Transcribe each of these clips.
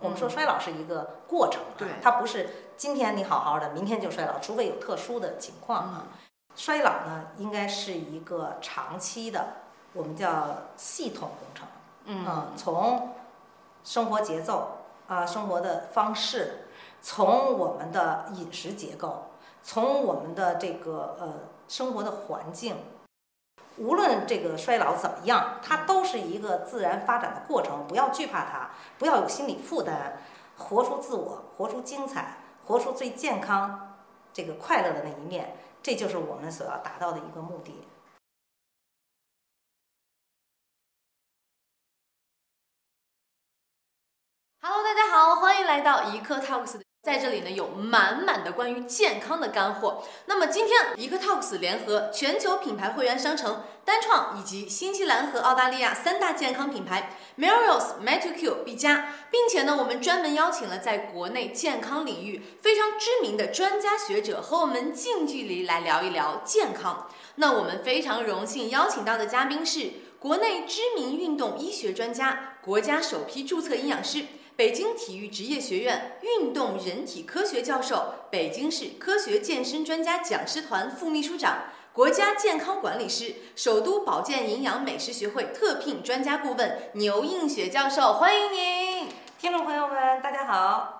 我们说衰老是一个过程，对，它不是今天你好好的，明天就衰老，除非有特殊的情况啊。衰老呢，应该是一个长期的，我们叫系统工程，嗯，从生活节奏啊，生活的方式，从我们的饮食结构，从我们的这个呃生活的环境。无论这个衰老怎么样，它都是一个自然发展的过程，不要惧怕它，不要有心理负担，活出自我，活出精彩，活出最健康、这个快乐的那一面，这就是我们所要达到的一个目的。Hello，大家好，欢迎来到一刻 Talks。在这里呢，有满满的关于健康的干货。那么今天，一个 Talks 联合全球品牌会员商城、单创以及新西兰和澳大利亚三大健康品牌 Melrose、m e t q B 加，并且呢，我们专门邀请了在国内健康领域非常知名的专家学者和我们近距离来聊一聊健康。那我们非常荣幸邀请到的嘉宾是国内知名运动医学专家、国家首批注册营养师。北京体育职业学院运动人体科学教授，北京市科学健身专家讲师团副秘书长，国家健康管理师，首都保健营养美食学会特聘专家顾问牛映雪教授，欢迎您！听众朋友们，大家好。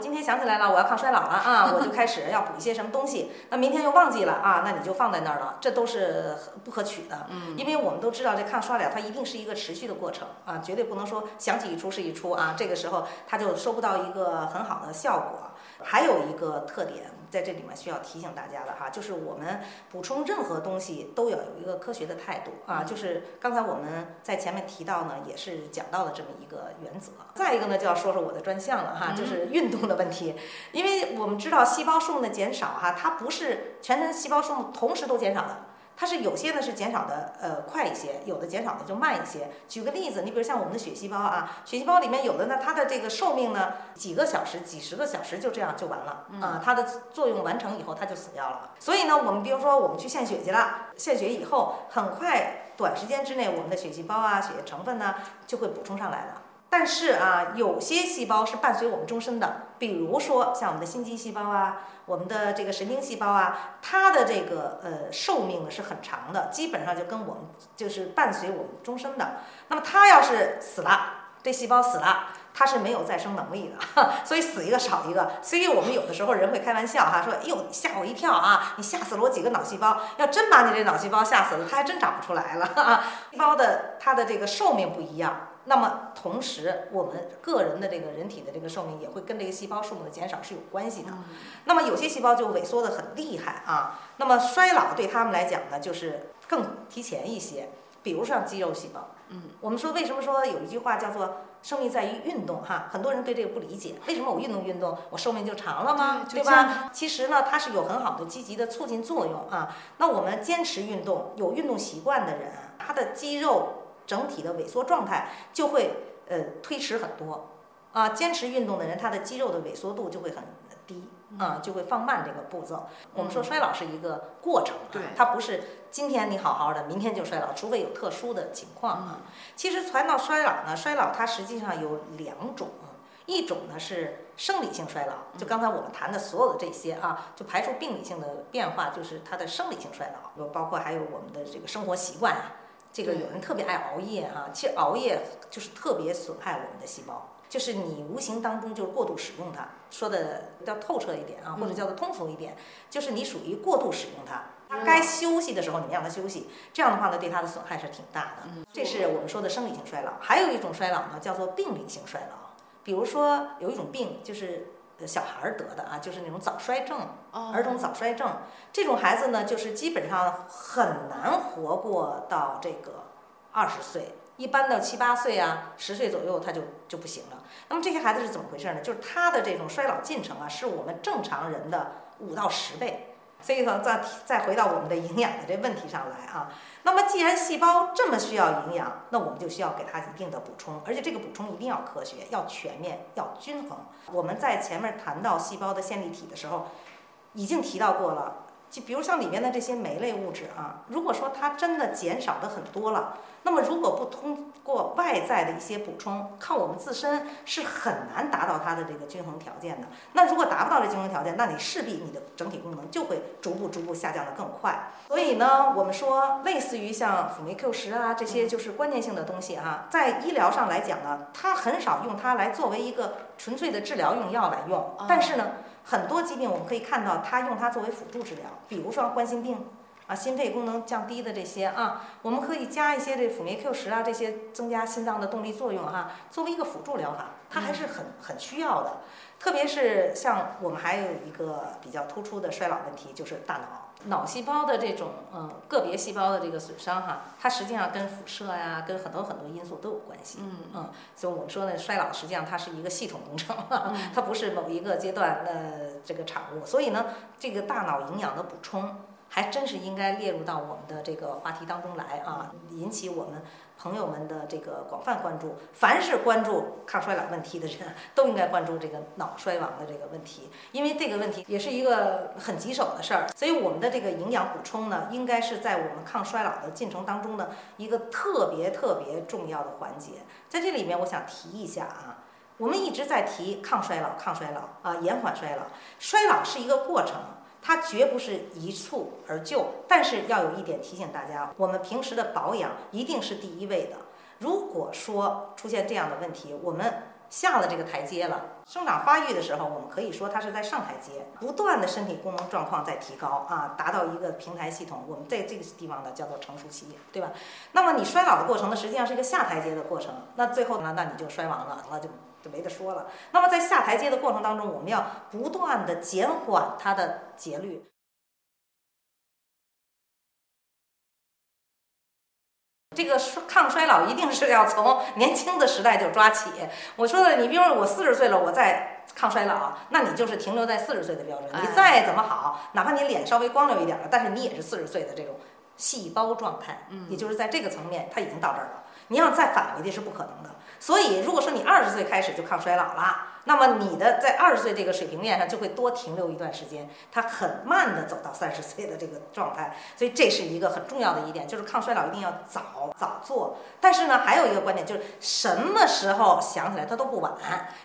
今天想起来了，我要抗衰老了啊，我就开始要补一些什么东西。那明天又忘记了啊，那你就放在那儿了，这都是不可取的。嗯，因为我们都知道这抗衰老它一定是一个持续的过程啊，绝对不能说想起一出是一出啊，这个时候它就收不到一个很好的效果。还有一个特点。在这里面需要提醒大家的哈，就是我们补充任何东西都要有一个科学的态度啊。就是刚才我们在前面提到呢，也是讲到了这么一个原则。再一个呢，就要说说我的专项了哈，就是运动的问题。因为我们知道细胞数目的减少哈，它不是全身细胞数目同时都减少的。它是有些呢是减少的呃快一些，有的减少的就慢一些。举个例子，你比如像我们的血细胞啊，血细胞里面有的呢，它的这个寿命呢几个小时、几十个小时就这样就完了啊，它的作用完成以后它就死掉了。所以呢，我们比如说我们去献血去了，献血以后很快短时间之内，我们的血细胞啊、血液成分呢就会补充上来了。但是啊，有些细胞是伴随我们终身的，比如说像我们的心肌细胞啊，我们的这个神经细胞啊，它的这个呃寿命呢是很长的，基本上就跟我们就是伴随我们终身的。那么它要是死了，这细胞死了，它是没有再生能力的，所以死一个少一个。所以我们有的时候人会开玩笑哈，说哎呦吓我一跳啊，你吓死了我几个脑细胞，要真把你这脑细胞吓死了，它还真长不出来了。细胞的它的这个寿命不一样。那么同时，我们个人的这个人体的这个寿命也会跟这个细胞数目的减少是有关系的。那么有些细胞就萎缩的很厉害啊。那么衰老对他们来讲呢，就是更提前一些。比如像肌肉细胞，嗯，我们说为什么说有一句话叫做“生命在于运动”哈？很多人对这个不理解，为什么我运动运动，我寿命就长了吗？对吧？其实呢，它是有很好的积极的促进作用啊。那我们坚持运动，有运动习惯的人，他的肌肉。整体的萎缩状态就会呃推迟很多啊，坚持运动的人，他的肌肉的萎缩度就会很低啊，就会放慢这个步骤。我们说衰老是一个过程，对，它不是今天你好好的，明天就衰老，除非有特殊的情况啊。其实谈到衰老呢，衰老它实际上有两种，一种呢是生理性衰老，就刚才我们谈的所有的这些啊，就排除病理性的变化，就是它的生理性衰老，有包括还有我们的这个生活习惯啊。这个有人特别爱熬夜哈，其实熬夜就是特别损害我们的细胞，就是你无形当中就是过度使用它。说的要透彻一点啊，或者叫做通俗一点，就是你属于过度使用它。它该休息的时候，你让它休息，这样的话呢，对它的损害是挺大的。这是我们说的生理性衰老。还有一种衰老呢，叫做病理性衰老。比如说有一种病就是。小孩儿得的啊，就是那种早衰症，儿童早衰症。这种孩子呢，就是基本上很难活过到这个二十岁，一般到七八岁啊，十岁左右他就就不行了。那么这些孩子是怎么回事呢？就是他的这种衰老进程啊，是我们正常人的五到十倍。所以说，再再回到我们的营养的这问题上来啊。那么，既然细胞这么需要营养，那我们就需要给它一定的补充，而且这个补充一定要科学、要全面、要均衡。我们在前面谈到细胞的线粒体的时候，已经提到过了，就比如像里面的这些酶类物质啊，如果说它真的减少的很多了，那么如果不通过外在的一些补充，靠我们自身是很难达到它的这个均衡条件的。那如果达不到这均衡条件，那你势必你的整体功能就会逐步逐步下降的更快。所以呢，我们说类似于像辅酶 Q 十啊这些就是关键性的东西哈，在医疗上来讲呢，它很少用它来作为一个纯粹的治疗用药来用，但是呢。很多疾病我们可以看到，它用它作为辅助治疗，比如说冠心病。啊、心肺功能降低的这些啊，我们可以加一些这辅酶 Q 十啊，这些增加心脏的动力作用哈，作为一个辅助疗法，它还是很很需要的。特别是像我们还有一个比较突出的衰老问题，就是大脑。脑细胞的这种呃个别细胞的这个损伤哈，它实际上跟辐射呀，跟很多很多因素都有关系。嗯嗯，所以我们说呢，衰老实际上它是一个系统工程，它不是某一个阶段的这个产物。所以呢，这个大脑营养的补充还真是应该列入到我们的这个话题当中来啊，引起我们。朋友们的这个广泛关注，凡是关注抗衰老问题的人，都应该关注这个脑衰亡的这个问题，因为这个问题也是一个很棘手的事儿。所以我们的这个营养补充呢，应该是在我们抗衰老的进程当中的一个特别特别重要的环节。在这里面，我想提一下啊，我们一直在提抗衰老，抗衰老啊，延缓衰老，衰老是一个过程。它绝不是一蹴而就，但是要有一点提醒大家，我们平时的保养一定是第一位的。如果说出现这样的问题，我们下了这个台阶了，生长发育的时候，我们可以说它是在上台阶，不断的身体功能状况在提高啊，达到一个平台系统，我们在这个地方呢叫做成熟期，对吧？那么你衰老的过程呢，实际上是一个下台阶的过程，那最后呢，那你就衰亡了，那就。就没得说了。那么在下台阶的过程当中，我们要不断的减缓它的节律。这个抗衰老一定是要从年轻的时代就抓起。我说的，你比如说我四十岁了，我在抗衰老，那你就是停留在四十岁的标准。你再怎么好，哪怕你脸稍微光溜一点了，但是你也是四十岁的这种细胞状态。嗯，也就是在这个层面，它已经到这儿了。你要再返回去是不可能的。所以，如果说你二十岁开始就抗衰老了，那么你的在二十岁这个水平面上就会多停留一段时间，它很慢的走到三十岁的这个状态。所以这是一个很重要的一点，就是抗衰老一定要早早做。但是呢，还有一个观点就是什么时候想起来它都不晚。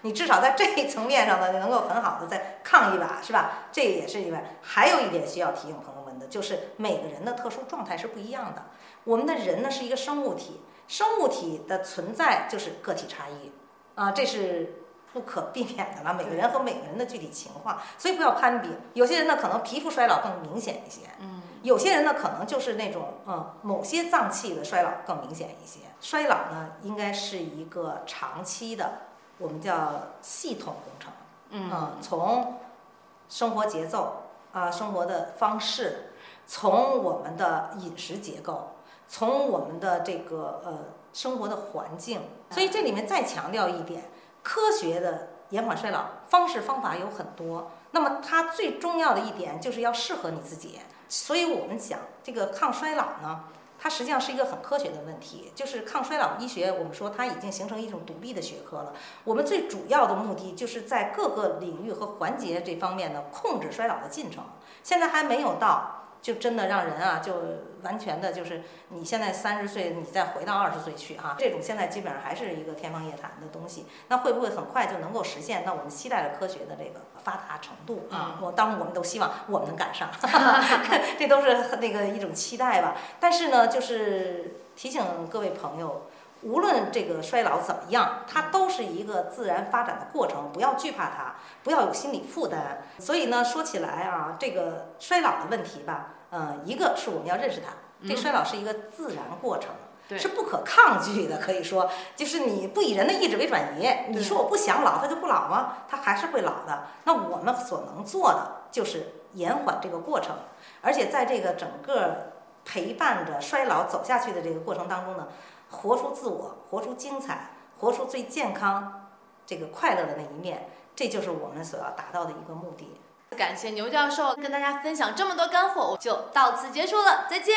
你至少在这一层面上呢，你能够很好的再抗一把，是吧？这也是一点。还有一点需要提醒朋友们的，就是每个人的特殊状态是不一样的。我们的人呢是一个生物体。生物体的存在就是个体差异，啊，这是不可避免的了。每个人和每个人的具体情况，所以不要攀比。有些人呢可能皮肤衰老更明显一些，嗯，有些人呢可能就是那种嗯某些脏器的衰老更明显一些。衰老呢应该是一个长期的，我们叫系统工程，嗯，从生活节奏啊，生活的方式，从我们的饮食结构。从我们的这个呃生活的环境，所以这里面再强调一点，科学的延缓衰老方式方法有很多。那么它最重要的一点就是要适合你自己。所以我们讲这个抗衰老呢，它实际上是一个很科学的问题。就是抗衰老医学，我们说它已经形成一种独立的学科了。我们最主要的目的就是在各个领域和环节这方面呢控制衰老的进程。现在还没有到。就真的让人啊，就完全的，就是你现在三十岁，你再回到二十岁去哈，这种现在基本上还是一个天方夜谭的东西。那会不会很快就能够实现？那我们期待着科学的这个发达程度啊，我当然我们都希望我们能赶上，这都是那个一种期待吧。但是呢，就是提醒各位朋友。无论这个衰老怎么样，它都是一个自然发展的过程，不要惧怕它，不要有心理负担。所以呢，说起来啊，这个衰老的问题吧，嗯，一个是我们要认识它，这衰老是一个自然过程，是不可抗拒的。可以说，就是你不以人的意志为转移，你说我不想老，它就不老吗？它还是会老的。那我们所能做的就是延缓这个过程，而且在这个整个陪伴着衰老走下去的这个过程当中呢。活出自我，活出精彩，活出最健康、这个快乐的那一面，这就是我们所要达到的一个目的。感谢牛教授跟大家分享这么多干货，我就到此结束了，再见。